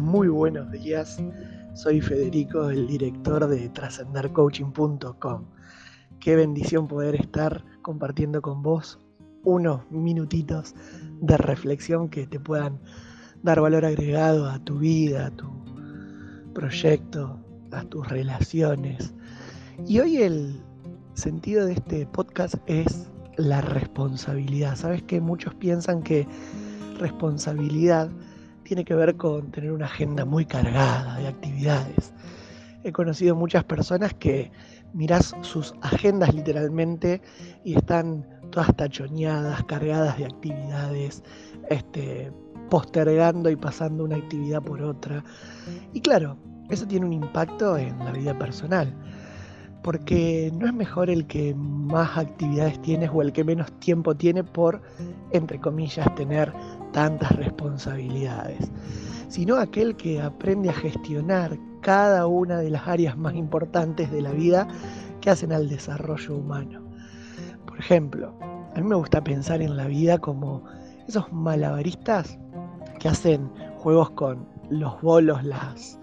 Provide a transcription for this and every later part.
Muy buenos días. Soy Federico, el director de trascendercoaching.com. Qué bendición poder estar compartiendo con vos unos minutitos de reflexión que te puedan dar valor agregado a tu vida, a tu proyecto, a tus relaciones. Y hoy el sentido de este podcast es la responsabilidad. Sabes que muchos piensan que responsabilidad tiene que ver con tener una agenda muy cargada de actividades. He conocido muchas personas que mirás sus agendas literalmente y están todas tachoneadas, cargadas de actividades, este, postergando y pasando una actividad por otra. Y claro, eso tiene un impacto en la vida personal, porque no es mejor el que más actividades tienes o el que menos tiempo tiene por, entre comillas, tener tantas responsabilidades, sino aquel que aprende a gestionar cada una de las áreas más importantes de la vida que hacen al desarrollo humano. Por ejemplo, a mí me gusta pensar en la vida como esos malabaristas que hacen juegos con los bolos, las,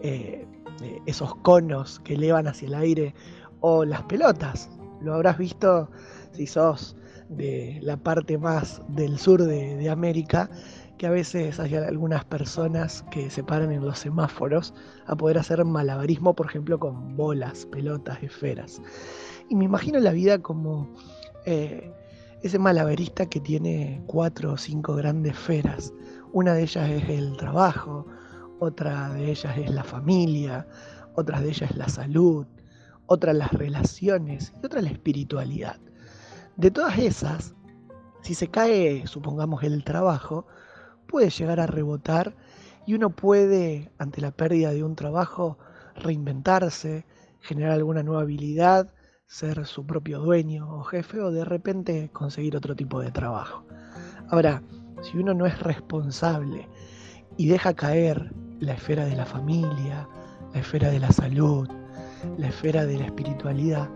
eh, eh, esos conos que elevan hacia el aire o las pelotas. Lo habrás visto si sos de la parte más del sur de, América, que a veces hay algunas personas que se paran en los semáforos a poder hacer malabarismo, por ejemplo, con bolas, pelotas, esferas. Y me imagino la vida como eh, ese malabarista que tiene cuatro o cinco grandes esferas. Una de ellas es el trabajo, otra de ellas es la familia, otra de ellas es la salud, otra las relaciones y otra la espiritualidad. De todas esas, si se cae, supongamos, el trabajo, puede llegar a rebotar y uno puede, ante la pérdida de un trabajo, reinventarse, generar alguna nueva habilidad, ser su propio dueño o jefe o de repente conseguir otro tipo de trabajo. Ahora, si uno no es responsable y deja caer la esfera de la familia, la esfera de la salud, la esfera de la espiritualidad,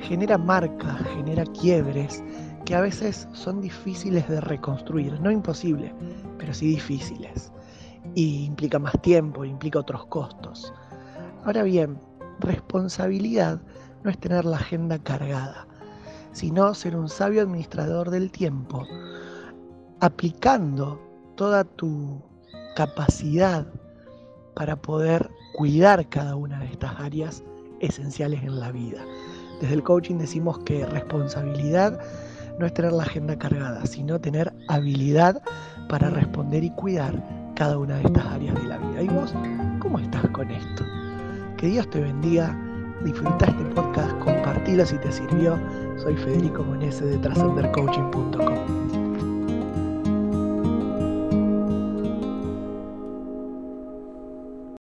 genera marcas, genera quiebres que a veces son difíciles de reconstruir, no imposibles, pero sí difíciles. Y implica más tiempo, implica otros costos. Ahora bien, responsabilidad no es tener la agenda cargada, sino ser un sabio administrador del tiempo, aplicando toda tu capacidad para poder cuidar cada una de estas áreas esenciales en la vida. Desde el coaching decimos que responsabilidad no es tener la agenda cargada, sino tener habilidad para responder y cuidar cada una de estas áreas de la vida. ¿Y vos cómo estás con esto? Que Dios te bendiga, disfruta este podcast, compartilo si te sirvió. Soy Federico Monese de trascendercoaching.com.